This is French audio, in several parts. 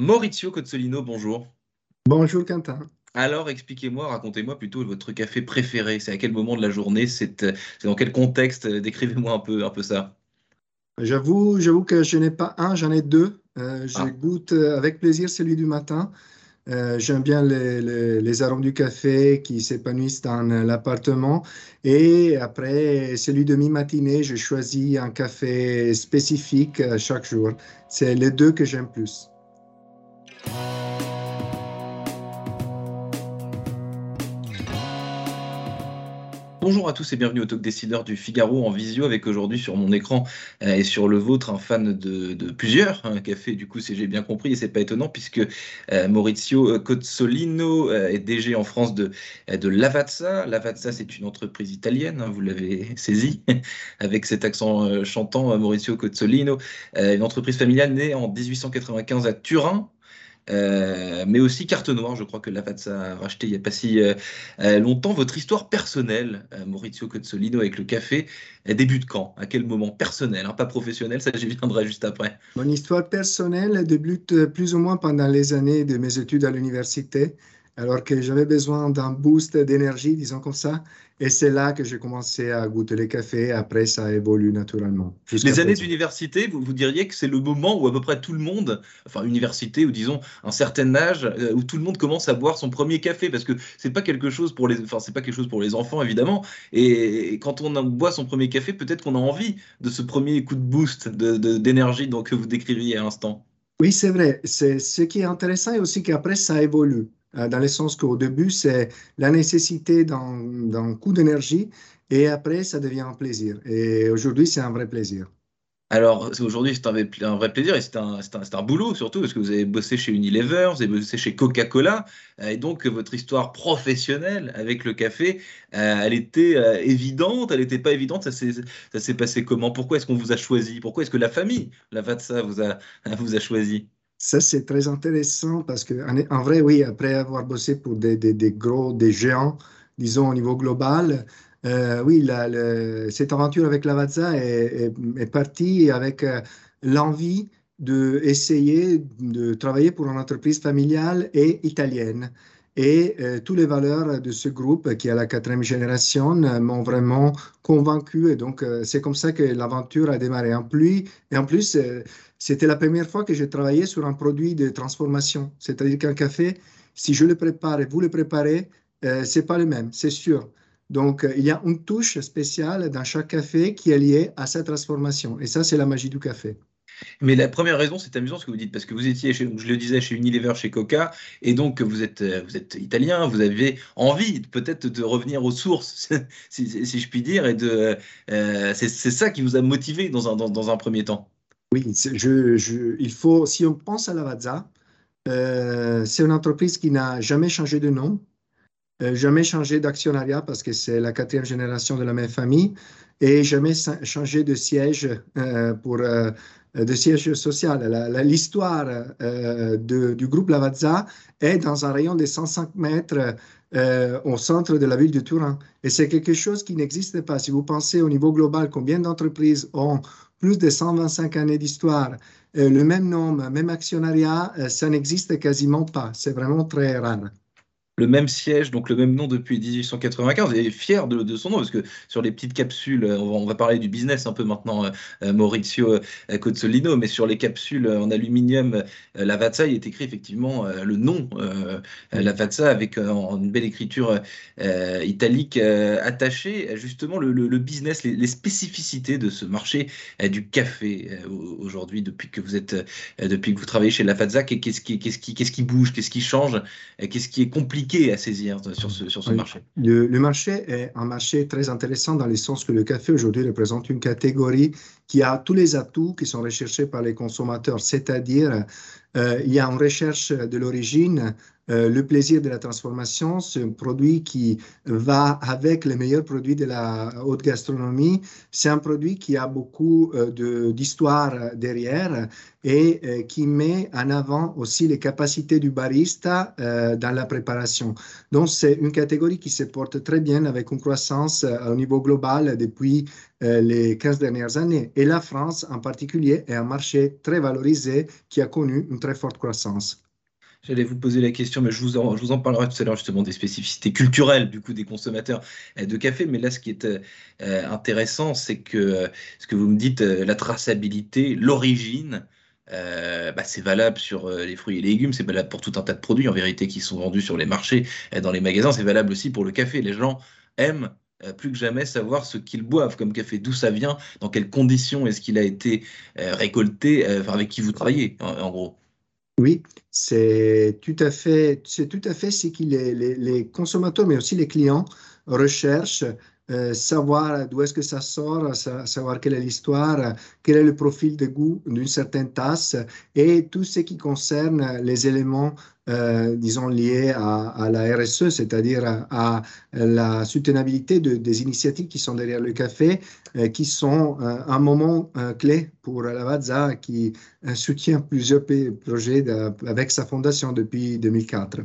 Maurizio Cozzolino, bonjour. Bonjour Quentin. Alors, expliquez-moi, racontez-moi plutôt votre café préféré. C'est à quel moment de la journée? C'est dans quel contexte? Décrivez-moi un peu, un peu ça. J'avoue, j'avoue que je n'ai pas un, j'en ai deux. Euh, je ah. goûte euh, avec plaisir celui du matin. Euh, j'aime bien les, les, arômes du café qui s'épanouissent dans l'appartement. Et après, celui de mi-matinée, je choisis un café spécifique chaque jour. C'est les deux que j'aime plus. Bonjour à tous et bienvenue au Talk Décideur du Figaro en visio avec aujourd'hui sur mon écran euh, et sur le vôtre un fan de, plusieurs un café du coup si j'ai bien compris et c'est pas étonnant puisque euh, Maurizio Cozzolino euh, est DG en France de, de Lavazza. Lavazza c'est une entreprise italienne, hein, vous l'avez saisi avec cet accent chantant Maurizio Cozzolino, une entreprise familiale née en 1895 à Turin euh, mais aussi Carte Noire, je crois que la a racheté il n'y a pas si euh, euh, longtemps. Votre histoire personnelle, Maurizio Cozzolino, avec le café, elle débute quand? À quel moment? Personnel, hein, pas professionnel, ça j'y viendrai juste après. Mon histoire personnelle débute plus ou moins pendant les années de mes études à l'université alors que j'avais besoin d'un boost d'énergie, disons comme ça. Et c'est là que j'ai commencé à goûter les cafés. Après, ça évolue naturellement. Les années d'université, vous, vous diriez que c'est le moment où à peu près tout le monde, enfin université ou disons un certain âge, euh, où tout le monde commence à boire son premier café, parce que c'est pas quelque chose pour les, enfin c'est pas quelque chose pour les enfants évidemment. Et, quand on boit son premier café, peut-être qu'on a envie de ce premier coup de boost d'énergie de, que vous décriviez à l'instant. Oui, c'est vrai. C'est ce qui est intéressant et aussi qu'après ça évolue. Euh, dans le sens qu'au début, c'est la nécessité d'un coup d'énergie et après, ça devient un plaisir. Et aujourd'hui, c'est un vrai plaisir. Alors, aujourd'hui, c'est un, vrai plaisir et c'est un, un, boulot surtout parce que vous avez bossé chez Unilever, vous avez bossé chez Coca-Cola euh, et donc votre histoire professionnelle avec le café, euh, elle était évidente, elle n'était pas évidente, ça s'est passé comment? Pourquoi est-ce qu'on vous a choisi? Pourquoi est-ce que la famille, la VATSA, vous a, vous a choisi? Ça, c'est très intéressant parce que, en, vrai, oui, après avoir bossé pour des, des, gros, des géants, disons au niveau global, euh, oui, cette aventure avec Lavazza est, est, partie avec euh, l'envie d'essayer de travailler pour une entreprise familiale et italienne. Et euh, toutes les valeurs de ce groupe, qui est la quatrième génération, m'ont vraiment convaincu. Et donc, euh, c'est comme ça que l'aventure a démarré. En plus, et en plus euh, c'était la première fois que j'ai travaillé sur un produit de transformation. C'est-à-dire qu'un café, si je le prépare et vous le préparez, c'est pas le même, c'est sûr. Donc, il y a une touche spéciale dans chaque café qui est liée à sa transformation. Et ça, c'est la magie du café. Mais la première raison, c'est amusant ce que vous dites, parce que vous étiez, je le disais, chez Unilever, chez Coca, et donc vous êtes, euh, vous êtes italien, vous avez envie peut-être de revenir aux sources, si, je puis dire, et de, euh, c'est ça qui vous a motivé dans un, dans, un premier temps. Oui, il faut, si on pense à Lavazza, euh, c'est une entreprise qui n'a jamais changé de nom, jamais changé d'actionnariat parce que c'est la quatrième génération de la même famille et jamais changé de siège pour euh, de siège social. L'histoire euh, du groupe Lavazza est dans un rayon de 105 mètres euh, au centre de la ville de Turin. Et c'est quelque chose qui n'existe pas. Si vous pensez au niveau global, combien d'entreprises ont plus de 125 années d'histoire, le même nom, même actionnariat, ça n'existe quasiment pas. C'est vraiment très rare le même siège, donc le même nom depuis 1895, et fier de, son nom, parce que sur les petites capsules, on va, parler du business un peu maintenant, euh, euh, Maurizio euh, Cozzolino, mais sur les capsules en aluminium Lavazza, il est écrit effectivement le nom Lavazza avec une belle écriture italique attachée justement le, business, les, spécificités de ce marché du café aujourd'hui, depuis que vous êtes, depuis que vous travaillez chez Lavazza, qu'est-ce qu'est-ce qui bouge, qu'est-ce qui change, qu'est-ce qui est compliqué à saisir sur ce, sur ce marché. Le, marché est un marché très intéressant dans le sens que le café aujourd'hui représente une catégorie qui a tous les atouts qui sont recherchés par les consommateurs, c'est-à-dire euh, il y a une recherche de l'origine le plaisir de la transformation, c'est un produit qui va avec les meilleurs produits de la haute gastronomie. C'est un produit qui a beaucoup d'histoire derrière et qui met en avant aussi les capacités du barista dans la préparation. Donc, c'est une catégorie qui se porte très bien avec une croissance au niveau global depuis les 15 dernières années. Et la France, en particulier, est un marché très valorisé qui a connu une très forte croissance. J'allais vous poser la question, mais je vous en, parlerai tout à l'heure justement des spécificités culturelles du coup des consommateurs de café. Mais là, ce qui est euh, intéressant, c'est que ce que vous me dites, la traçabilité, l'origine, euh, bah, c'est valable sur les fruits et légumes, c'est valable pour tout un tas de produits en vérité qui sont vendus sur les marchés, dans les magasins, c'est valable aussi pour le café. Les gens aiment euh, plus que jamais savoir ce qu'ils boivent comme café, d'où ça vient, dans quelles conditions est-ce qu'il a été euh, récolté, euh, avec qui vous travaillez, en, gros. Oui, c'est tout à fait, c'est tout à fait ce que les, les, consommateurs, mais aussi les clients recherchent euh, savoir d'où est-ce que ça sort, savoir quelle est l'histoire, quel est le profil de goût d'une certaine tasse et tout ce qui concerne les éléments, euh, disons, liés à, la RSE, c'est-à-dire à, la soutenabilité des initiatives qui sont derrière le café, euh, qui sont un moment clé pour Lavazza qui soutient plusieurs projets avec sa fondation depuis 2004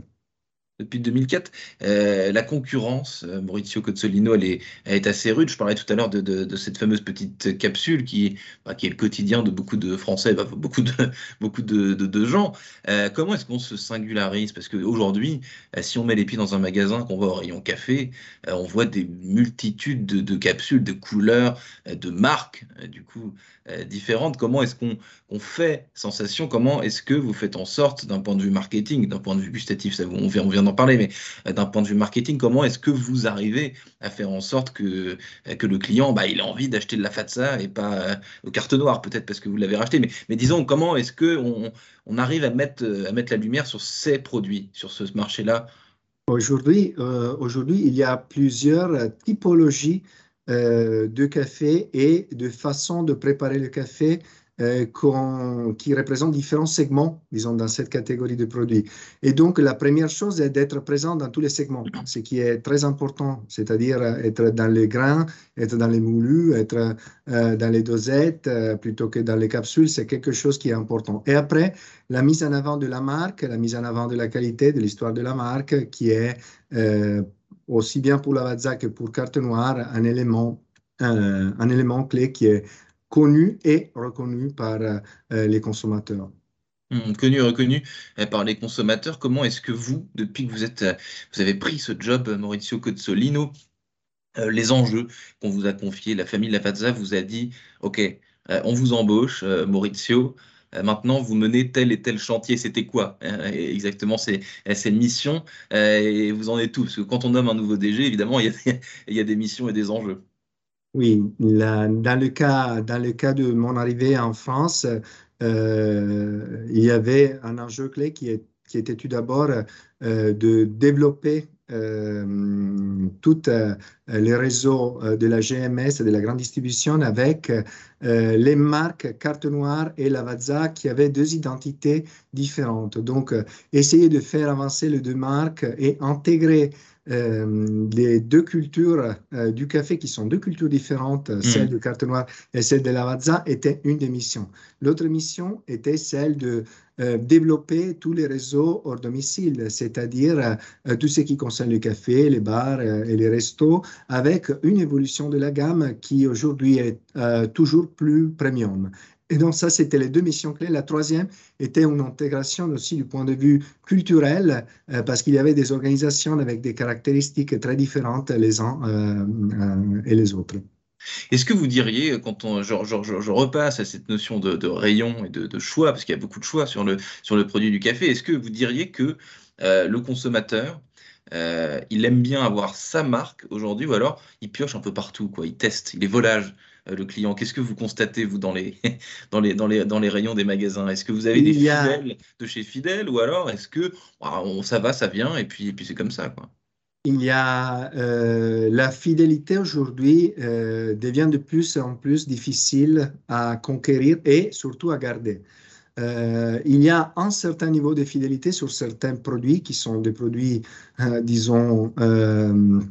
depuis 2004. Euh, la concurrence, euh, Maurizio Cozzolino, elle est, est, assez rude. Je parlais tout à l'heure de, de, cette fameuse petite capsule qui, bah, qui est le quotidien de beaucoup de Français, bah, beaucoup, de, beaucoup de, de gens. Euh, comment est-ce qu'on se singularise? Parce qu'aujourd'hui, si on met les pieds dans un magasin, qu'on va au rayon café, on voit des multitudes de, capsules, de couleurs, de marques, du coup, différentes. Comment est-ce qu'on on fait? Sensation Comment est-ce que vous faites en sorte, d'un point de vue marketing, d'un point de vue gustatif, ça, on vient, on vient d'en parler, mais euh, d'un point de vue marketing, comment est-ce que vous arrivez à faire en sorte que, euh, que le client, bah, il a envie d'acheter de la Fatsa et pas euh, au carte noire, peut-être parce que vous l'avez racheté, mais, mais disons, comment est-ce qu'on on arrive à mettre, à mettre la lumière sur ces produits, sur ce marché-là? Aujourd'hui, aujourd'hui, il y a plusieurs typologies de café et de façons de préparer le café qui représentent différents segments, disons, dans cette catégorie de produits. Et donc, la première chose est d'être présent dans tous les segments, ce qui est très important, c'est-à-dire être dans les grains, être dans les moulus, être euh, dans les dosettes euh, plutôt que dans les capsules, c'est quelque chose qui est important. Et après, la mise en avant de la marque, la mise en avant de la qualité, de l'histoire de la marque, qui est aussi bien pour la Lavazza que pour Carte Noire un élément, un élément clé qui est connu et reconnu par euh, les consommateurs. Mmh, connu et reconnu euh, par les consommateurs. Comment est-ce que vous, depuis que vous, êtes, euh, vous avez pris ce job, Maurizio Cozzolino, les enjeux qu'on vous a confiés, la famille Lavazza vous a dit, OK, on vous embauche, Maurizio, maintenant vous menez tel et tel chantier, c'était quoi exactement ces, ces missions et vous en êtes tous Parce que quand on nomme un nouveau DG, évidemment, il y a des missions et des enjeux. Oui, dans, le cas, dans le cas de mon arrivée en France, euh, il y avait un enjeu clé qui, est, qui était tout d'abord euh, de développer euh, tous les réseaux de la GMS et de la grande distribution avec les marques Carte Noire et Lavazza qui avaient deux identités différentes. Donc, essayer de faire avancer les deux marques et intégrer euh, les deux cultures euh, du café, qui sont deux cultures différentes, mm. celle de Carte Noire et celle de Lavazza, était une des missions. L'autre mission était celle de euh, développer tous les réseaux hors domicile, c'est-à-dire tout ce qui concerne le café, les bars et les restos, avec une évolution de la gamme qui aujourd'hui est toujours plus premium. Et donc ça, c'était les deux missions clés. La troisième était une intégration aussi du point de vue culturel, euh, parce qu'il y avait des organisations avec des caractéristiques très différentes les uns euh, euh, et les autres. Est-ce que vous diriez, quand on, je, repasse à cette notion de, rayon et de, choix, parce qu'il y a beaucoup de choix sur le, sur le produit du café, est-ce que vous diriez que le consommateur, il aime bien avoir sa marque aujourd'hui, ou alors il pioche un peu partout, quoi, il teste, il est volage le client. Qu'est-ce que vous constatez, vous, dans les, dans les, dans les, dans les rayons des magasins? Est-ce que vous avez des fidèles de chez fidèles ou alors est-ce que bah, on, ça va, ça vient et puis, et puis c'est comme ça quoi? Il y a euh, la fidélité aujourd'hui euh, devient de plus en plus difficile à conquérir et surtout à garder. Euh, il y a un certain niveau de fidélité sur certains produits qui sont des produits, euh, disons, euh,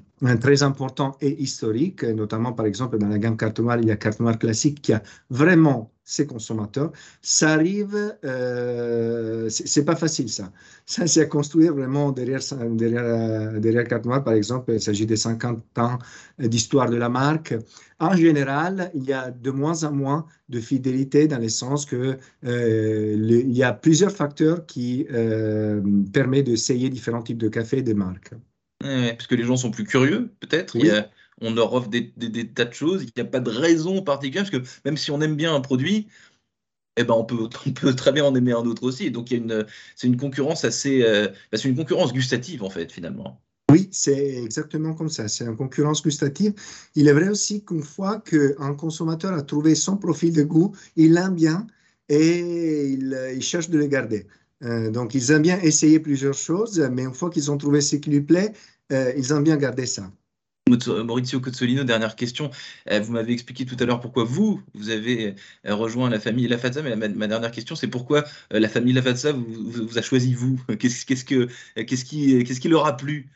très importants et historiques, notamment par exemple dans la gamme carte noire, il y a carte noire classique qui a vraiment ses consommateurs. Ça arrive, euh, c'est pas facile ça. Ça, c'est à construire vraiment derrière, derrière, derrière carte noire, par exemple, il s'agit des 50 ans d'histoire de la marque. En général, il y a de moins en moins de fidélité dans le sens que euh, il y a plusieurs facteurs qui euh, permettent d'essayer différents types de café et de marques. parce que les gens sont plus curieux, peut-être. On leur offre des, tas de choses. Il n'y a pas de raison particulière, parce que même si on aime bien un produit, eh ben on, peut, très bien en aimer un autre aussi. Donc c'est une concurrence assez, euh, bah, c'est une concurrence gustative en fait finalement. Oui, c'est exactement comme ça. C'est une concurrence gustative. Il est vrai aussi qu'une fois qu'un consommateur a trouvé son profil de goût, il l'aime bien et il, cherche de le garder. Euh, donc, ils aiment bien essayer plusieurs choses, mais une fois qu'ils ont trouvé ce qui lui plaît, euh, ils aiment bien garder ça. Maurizio Cozzolino, dernière question. Euh, vous m'avez expliqué tout à l'heure pourquoi vous, vous avez rejoint la famille Lafazza, mais ma, dernière question, c'est pourquoi la famille Lafazza vous, a choisi vous? Qu'est-ce qu'est-ce que, qu'est-ce qui, leur a plu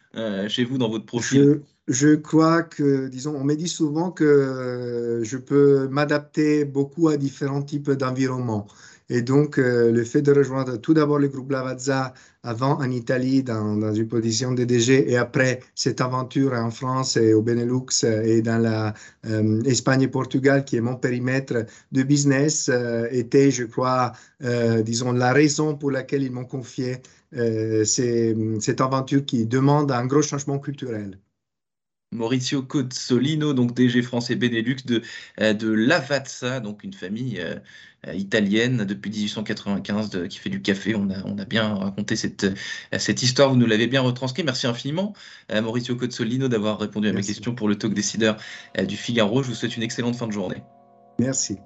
chez vous dans votre profil? Je, crois que, disons, on me dit souvent que je peux m'adapter beaucoup à différents types d'environnements. Et donc, euh, le fait de rejoindre tout d'abord le groupe Lavazza avant en Italie dans, une position de DG et après cette aventure en France et au Benelux et dans la euh, et Portugal qui est mon périmètre de business euh, était, je crois, disons, la raison pour laquelle ils m'ont confié cette aventure qui demande un gros changement culturel. Maurizio Cozzolino, donc DG français Benelux de, de Lavazza, donc une famille euh, italienne depuis 1895 qui fait du café. On a, on a bien raconté cette, cette histoire, vous nous l'avez bien retranscrit. Merci infiniment, euh, Mauricio Cozzolino, d'avoir répondu à mes questions pour le talk décideur euh, du Figaro. Je vous souhaite une excellente fin de journée. Merci.